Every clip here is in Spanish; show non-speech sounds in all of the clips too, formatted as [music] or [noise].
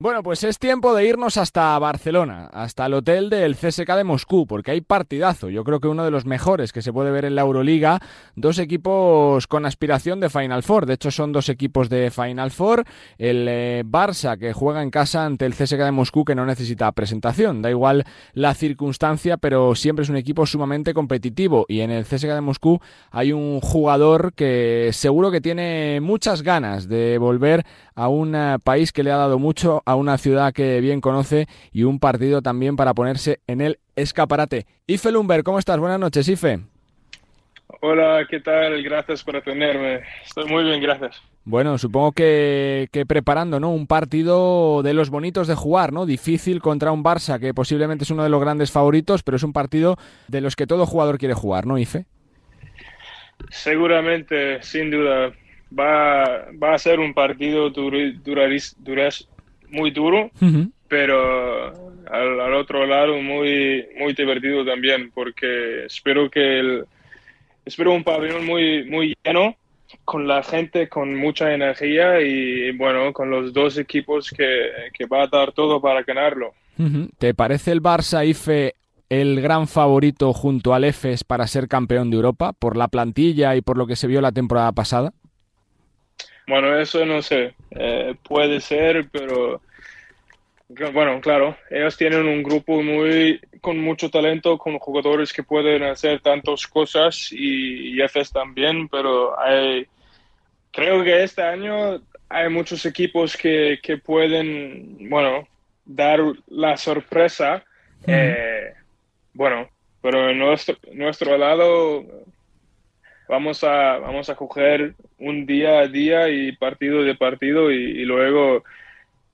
Bueno, pues es tiempo de irnos hasta Barcelona, hasta el hotel del CSK de Moscú, porque hay partidazo. Yo creo que uno de los mejores que se puede ver en la Euroliga. Dos equipos con aspiración de Final Four. De hecho, son dos equipos de Final Four. El eh, Barça, que juega en casa ante el CSK de Moscú, que no necesita presentación. Da igual la circunstancia, pero siempre es un equipo sumamente competitivo. Y en el CSK de Moscú hay un jugador que seguro que tiene muchas ganas de volver a un eh, país que le ha dado mucho a una ciudad que bien conoce y un partido también para ponerse en el escaparate. Ife Lumber, ¿cómo estás? Buenas noches, Ife. Hola, ¿qué tal? Gracias por atenderme. Estoy muy bien, gracias. Bueno, supongo que, preparando ¿no? un partido de los bonitos de jugar, ¿no? Difícil contra un Barça que posiblemente es uno de los grandes favoritos, pero es un partido de los que todo jugador quiere jugar, ¿no, Ife? Seguramente, sin duda. Va, va a ser un partido duras muy duro, pero al, otro lado muy, muy divertido también, porque espero que el, espero un pabellón muy, muy lleno, con la gente con mucha energía y bueno, con los dos equipos que, que va a dar todo para ganarlo. ¿Te parece el Barça IFE el gran favorito junto al EFES para ser campeón de Europa por la plantilla y por lo que se vio la temporada pasada? Bueno, eso no sé. Eh, puede ser, pero bueno, claro, ellos tienen un grupo muy con mucho talento, con jugadores que pueden hacer tantas cosas y, y FS también, pero hay, creo que este año hay muchos equipos que, que pueden, bueno, dar la sorpresa. Eh, bueno, pero en nuestro, nuestro lado vamos a, vamos a coger un día a día y partido de partido y, luego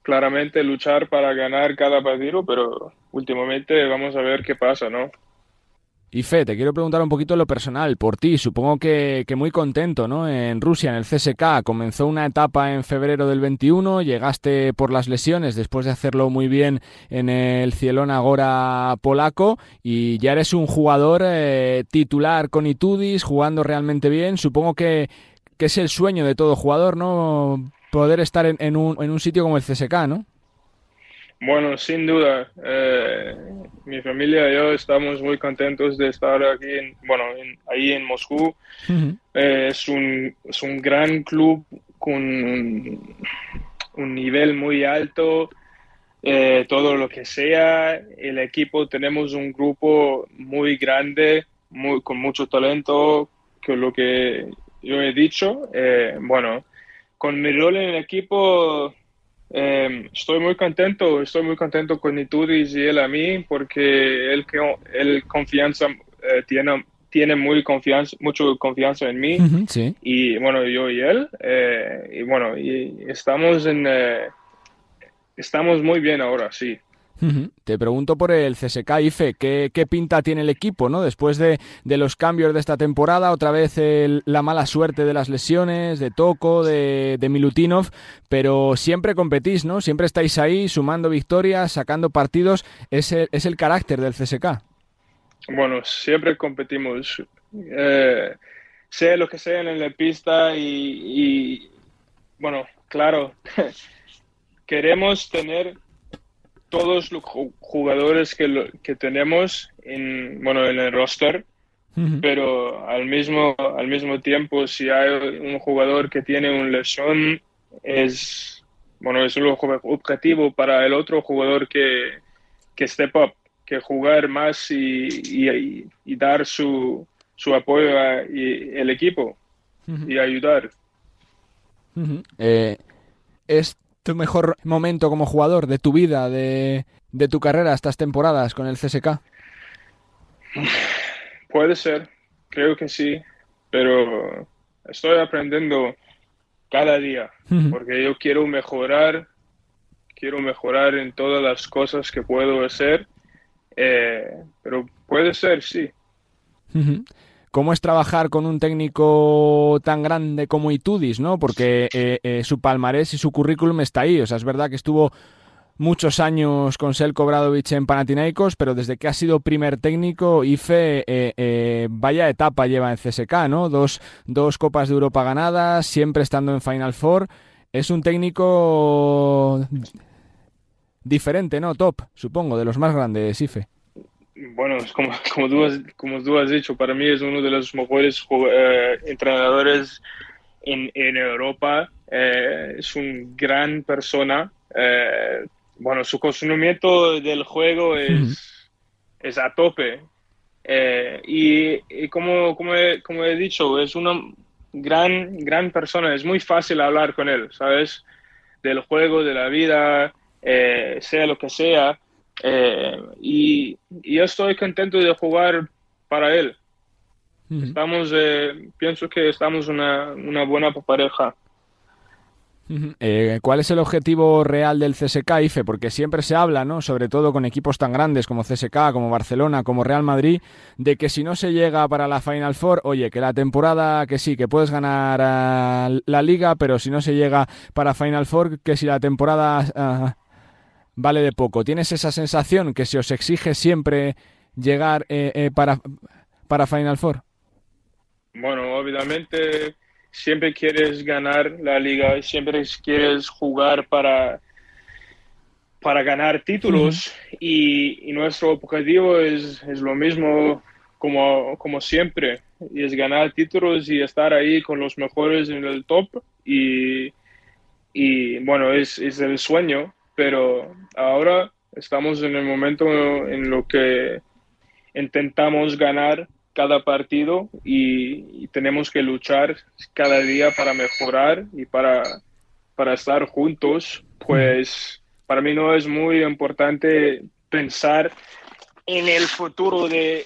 claramente luchar para ganar cada partido, pero últimamente vamos a ver qué pasa, ¿no? Y Fe, te quiero preguntar un poquito lo personal por ti. Supongo que, muy contento, ¿no? En Rusia, en el CSK, comenzó una etapa en febrero del 21, llegaste por las lesiones después de hacerlo muy bien en el Cielón Agora polaco y ya eres un jugador eh, titular con Itudis, jugando realmente bien. Supongo que, que, es el sueño de todo jugador, ¿no? Poder estar en, en, un, en un sitio como el CSK, ¿no? Bueno, sin duda. Eh, mi familia y yo estamos muy contentos de estar aquí, en, bueno, ahí en Moscú. Eh, es, un, es un gran club con un, nivel muy alto. Eh, todo lo que sea, el equipo tenemos un grupo muy grande, muy, con mucho talento, que lo que yo he dicho. bueno, con mi rol en el equipo Em, estoy muy contento, estoy muy contento con Itudis y él a mí porque él, él confianza, eh, tiene, tiene muy confianza, mucho confianza en mí y bueno, yo y él eh, y bueno, y estamos en, eh, estamos muy bien ahora, sí. Te pregunto por el CSK IFE, ¿qué, pinta tiene el equipo, ¿no? Después de, los cambios de esta temporada, otra vez la mala suerte de las lesiones, de Toco, de, Milutinov, pero siempre competís, ¿no? Siempre estáis ahí sumando victorias, sacando partidos, es el, es el carácter del CSK. Bueno, siempre competimos. Eh, sea lo que sea en la pista y bueno, claro, [laughs] queremos tener todos los jugadores que, que tenemos en, bueno, en el roster, pero al mismo, al mismo tiempo, si hay un jugador que tiene una lesión, es, bueno, es un objetivo para el otro jugador que, que step up, que jugar más y, y, dar su, su apoyo al equipo y ayudar. Eh, es tu mejor momento como jugador de tu vida, de, tu carrera, estas temporadas con el CSK? Puede ser, creo que sí, pero estoy aprendiendo cada día, porque yo quiero mejorar, quiero mejorar en todas las cosas que puedo hacer, eh, pero puede ser, sí. ¿Cómo es trabajar con un técnico tan grande como Itudis, no? Porque eh, eh, su palmarés y su currículum está ahí. O sea, es verdad que estuvo muchos años con Selko Bradovic en Panathinaikos, pero desde que ha sido primer técnico, IFE, eh, vaya etapa lleva en CSK, ¿no? Dos, dos Copas de Europa ganadas, siempre estando en Final Four. Es un técnico diferente, ¿no? Top, supongo, de los más grandes, Ife. Bueno, como, [laughs] como, tú has, como tú has dicho, para mí es uno de los mejores eh, entrenadores en, en Europa. Eh, es un gran persona. Eh, bueno, su conocimiento del juego es, es a tope. y, y como, como, he, como he dicho, es una gran, gran persona. Es muy fácil hablar con él, ¿sabes? Del juego, de la vida, sea lo que sea. Eh, y, yo estoy contento de jugar para él. Estamos, eh, pienso que estamos una, una buena pareja. Eh, ¿Cuál es el objetivo real del CSK, IFE? Porque siempre se habla, ¿no? sobre todo con equipos tan grandes como CSK, como Barcelona, como Real Madrid, de que si no se llega para la Final Four, oye, que la temporada, que sí, que puedes ganar la liga, pero si no se llega para Final Four, que si la temporada ah, vale de poco. ¿Tienes esa sensación que se os exige siempre llegar eh, eh, para, para Final Four? Bueno, obviamente siempre quieres ganar la liga, siempre quieres jugar para, para ganar títulos y, nuestro objetivo es, es lo mismo como, como, siempre, y es ganar títulos y estar ahí con los mejores en el top y, y bueno, es, es el sueño pero ahora estamos en el momento en lo que intentamos ganar cada partido y, tenemos que luchar cada día para mejorar y para, para estar juntos, pues para mí no es muy importante pensar en el futuro de,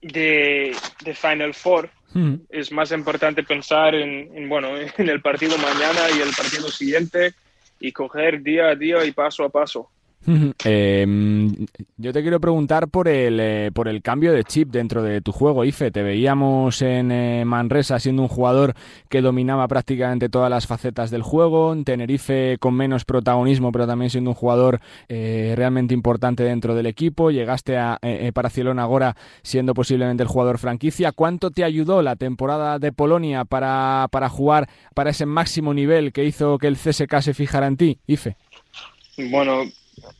de, Final Four. Es más importante pensar en, en, bueno, [laughs] en el partido mañana y el partido siguiente y coger día a día y paso a paso. [laughs] Em, yo te quiero preguntar por el, eh, por el cambio de chip dentro de tu juego, Ife. Te veíamos en eh, Manresa siendo un jugador que dominaba prácticamente todas las facetas del juego, en Tenerife con menos protagonismo, pero también siendo un jugador eh, realmente importante dentro del equipo. Llegaste a, Barcelona ahora siendo posiblemente el jugador franquicia. ¿Cuánto te ayudó la temporada de Polonia para, para jugar para ese máximo nivel que hizo que el CSK se fijara en ti, Ife? Bueno,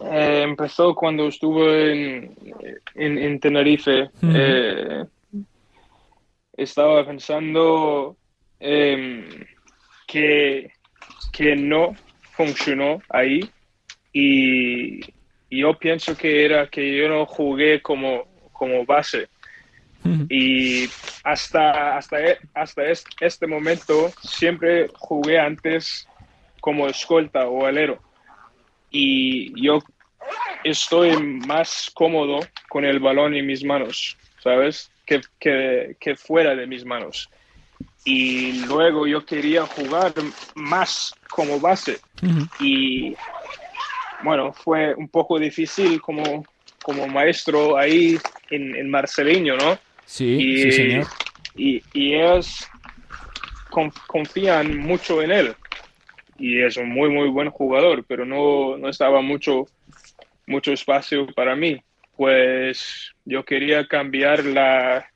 eh, empezó cuando estuve en, Tenerife. Eh, estaba pensando em, que, que no funcionó ahí y, yo pienso que era que yo no jugué como, como base. Y hasta, hasta, e, hasta este momento siempre jugué antes como escolta o alero y yo estoy más cómodo con el balón en mis manos, ¿sabes? Que, que, fuera de mis manos. Y luego yo quería jugar más como base. Y bueno, fue un poco difícil como, como maestro ahí en, en Marceliño, ¿no? Sí, sí, señor. Y, y ellos confían mucho en él y es un muy, muy buen jugador, pero no, no estaba mucho, mucho espacio para mí. Pues yo quería cambiar la,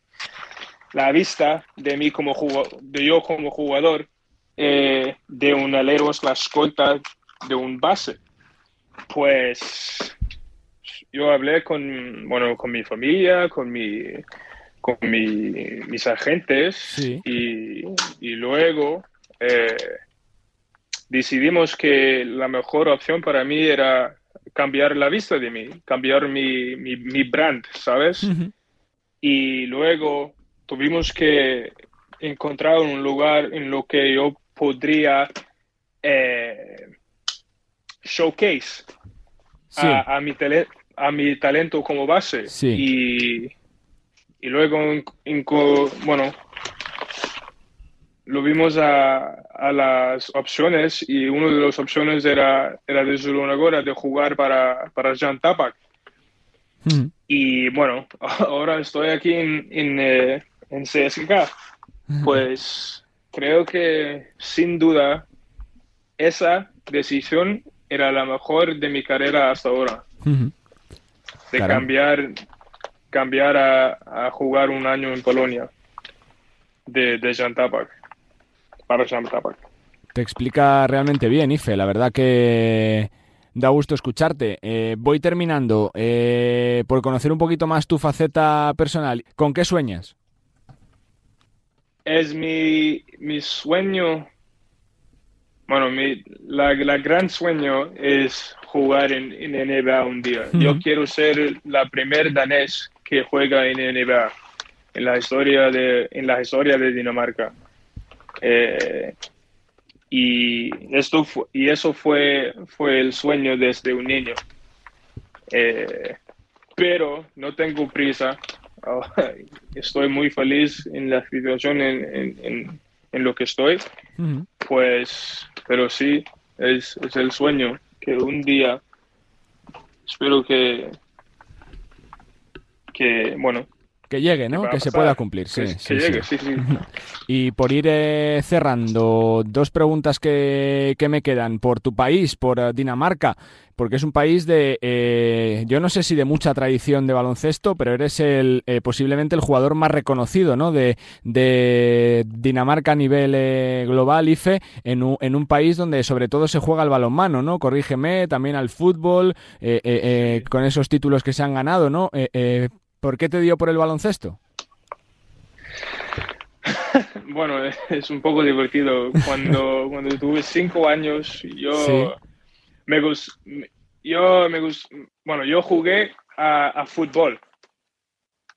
la vista de mí como jugador, de yo como jugador, eh, de un alero la escolta de un base. Pues yo hablé con, bueno, con mi familia, con mi, con mi, mis agentes y, y, luego eh, decidimos que la mejor opción para mí era cambiar la vista de mí, cambiar mi, mi, brand, ¿sabes? Y luego tuvimos que encontrar un lugar en lo que yo podría eh, showcase a, mi a mi talento como base. Y, y luego, bueno, lo vimos a, a, las opciones y una de las opciones era, era de Zulunagora, de jugar para, para Jan Tapak. Hmm. Y bueno, [laughs] ahora estoy aquí en, en, eh, en CSK. Hmm. Pues creo que sin duda esa decisión era la mejor de mi carrera hasta ahora. Hmm. De cambiar, cambiar a, a, jugar un año en Polonia de, de Jan Tapak para Te explica realmente bien, Ife. La verdad que da gusto escucharte. Eh, voy terminando. Eh, por conocer un poquito más tu faceta personal, ¿con qué sueñas? Es mi, mi sueño, bueno, mi, la, gran sueño es jugar en, en NBA un día. Yo quiero ser la primer danés que juega en NBA en la historia de, en la historia de Dinamarca. Eh, y, esto y eso fue, fue el sueño desde un niño. Eh, pero no tengo prisa. [laughs] estoy muy feliz en la situación en, en, en, lo que estoy. Pues, pero sí, es, es el sueño que un día espero que, que bueno, que llegue, ¿no? Que se pueda cumplir, sí. sí, sí, [laughs] Y por ir eh, cerrando, dos preguntas que, que, me quedan. Por tu país, por eh, Dinamarca, porque es un país de, eh, yo no sé si de mucha tradición de baloncesto, pero eres el posiblemente el jugador más reconocido, ¿no? De, de Dinamarca a nivel global, IFE, en un, en un país donde sobre todo se juega al balonmano, ¿no? Corrígeme, también al fútbol, con esos títulos que se han ganado, ¿no? ¿Por qué te dio por el baloncesto? [laughs] bueno, es un poco divertido. Cuando, [laughs] cuando tuve cinco años, yo me gust, yo me bueno, yo jugué a, fútbol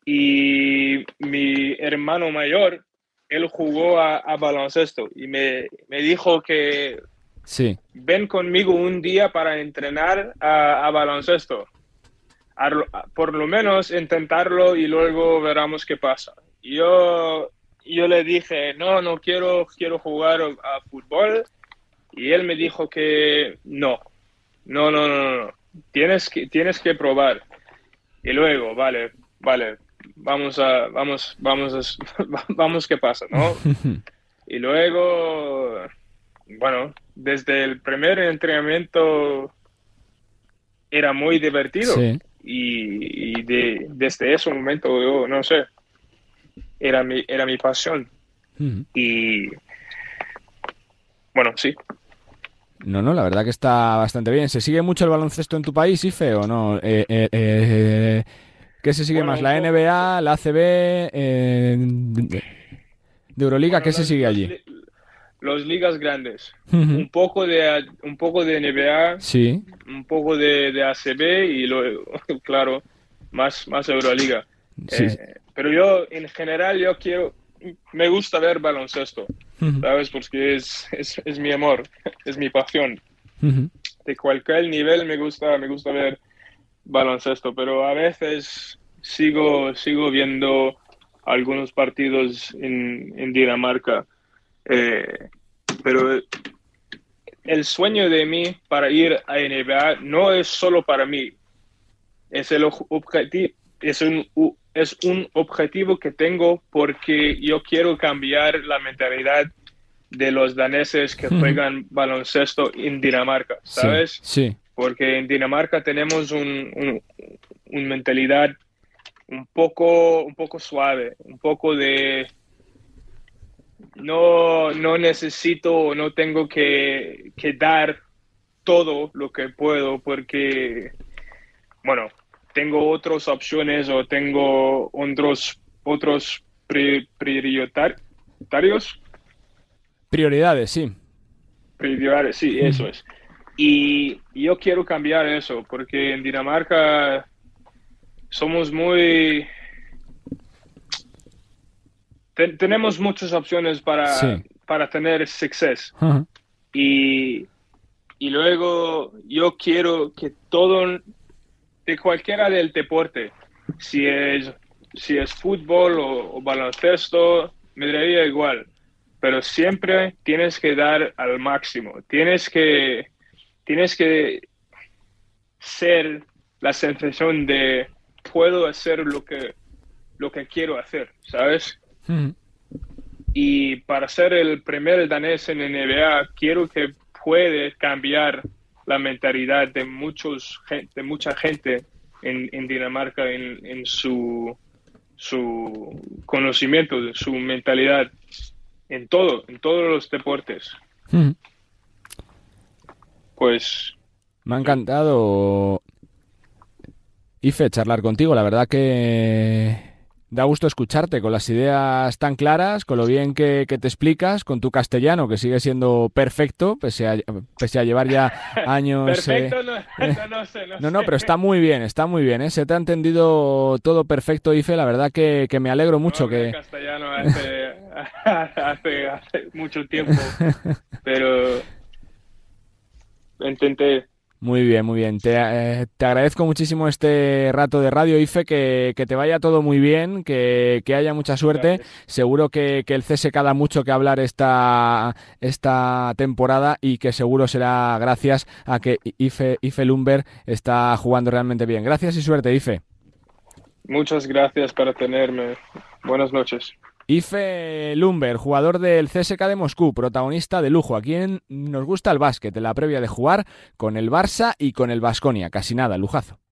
y mi hermano mayor, él jugó a, baloncesto y me, dijo que sí. ven conmigo un día para entrenar a baloncesto por lo menos intentarlo y luego veremos qué pasa. Yo, yo le dije, no, no quiero, quiero jugar a fútbol y él me dijo que no, no, no, no, no, tienes que, tienes que probar. Y luego, vale, vale, vamos a, vamos, vamos, a, [laughs] vamos qué pasa, ¿no? [laughs] y luego, bueno, desde el primer entrenamiento era muy divertido. Sí y, de, desde ese momento yo no sé, era mi, era mi pasión. Y bueno, sí. No, no, la verdad que está bastante bien. ¿Se sigue mucho el baloncesto en tu país, Ife, o no? Eh, eh, eh ¿Qué se sigue más? ¿La NBA, la ACB, eh, de Euroliga? ¿Qué se sigue allí? Los ligas grandes. Un poco de un poco de NBA, sí. un poco de, de ACB y luego, [laughs] claro, más, más Euroliga. Eh, pero yo, en general, yo quiero, me gusta ver baloncesto, ¿sabes? Porque es, es, es, mi amor, [laughs] es mi pasión. De cualquier nivel me gusta, me gusta ver baloncesto, pero a veces sigo, sigo viendo algunos partidos en, en Dinamarca eh, pero el sueño de mí para ir a NBA no es solo para mí, es, el objetivo, es, un, es un objetivo que tengo porque yo quiero cambiar la mentalidad de los daneses que juegan baloncesto en Dinamarca, ¿sabes? Sí. Porque en Dinamarca tenemos un, un, mentalidad un poco, un poco suave, un poco de no, no necesito, no tengo que, dar todo lo que puedo porque, bueno, tengo otras opciones o tengo otros, otros prioritarios. Prioridades, sí. Prioridades, sí, eso es. Y yo quiero cambiar eso porque en Dinamarca somos muy tenemos muchas opciones para, para tener suceso. y, y, luego yo quiero que todo, de cualquiera del deporte, si es, si es fútbol o, baloncesto, me daría igual. Pero siempre tienes que dar al máximo. Tienes que, tienes que ser la sensación de puedo hacer lo que, lo que quiero hacer, ¿sabes? Y para ser el primer danés en NBA, quiero que puede cambiar la mentalidad de, muchos, de mucha gente en, Dinamarca en, su, su conocimiento, de su mentalidad, en todo, en todos los deportes. Pues Me ha encantado, Ife, charlar contigo. La verdad que Da gusto escucharte con las ideas tan claras, con lo bien que, te explicas, con tu castellano que sigue siendo perfecto, pese a, pese a llevar ya [laughs] años. perfecto, [laughs] no, no, sé, no, no, no, pero está muy bien, está muy bien. ¿eh? Se te ha entendido todo perfecto, Ife. La verdad que, me alegro mucho. que castellano hace, [laughs] hace, hace mucho tiempo, pero intenté muy bien, muy bien. Te, eh, te, agradezco muchísimo este rato de radio, Ife, que, que te vaya todo muy bien, que, que haya mucha suerte. Seguro que, que, el CSK da mucho que hablar esta, esta temporada y que seguro será gracias a que Ife, Ife Lumber está jugando realmente bien. Gracias y suerte, Ife. Muchas gracias por tenerme. Buenas noches. Ife Lumber, jugador del CSK de Moscú, protagonista de lujo, a quien nos gusta el básquet, en la previa de jugar con el Barça y con el Vasconia, casi nada, lujazo.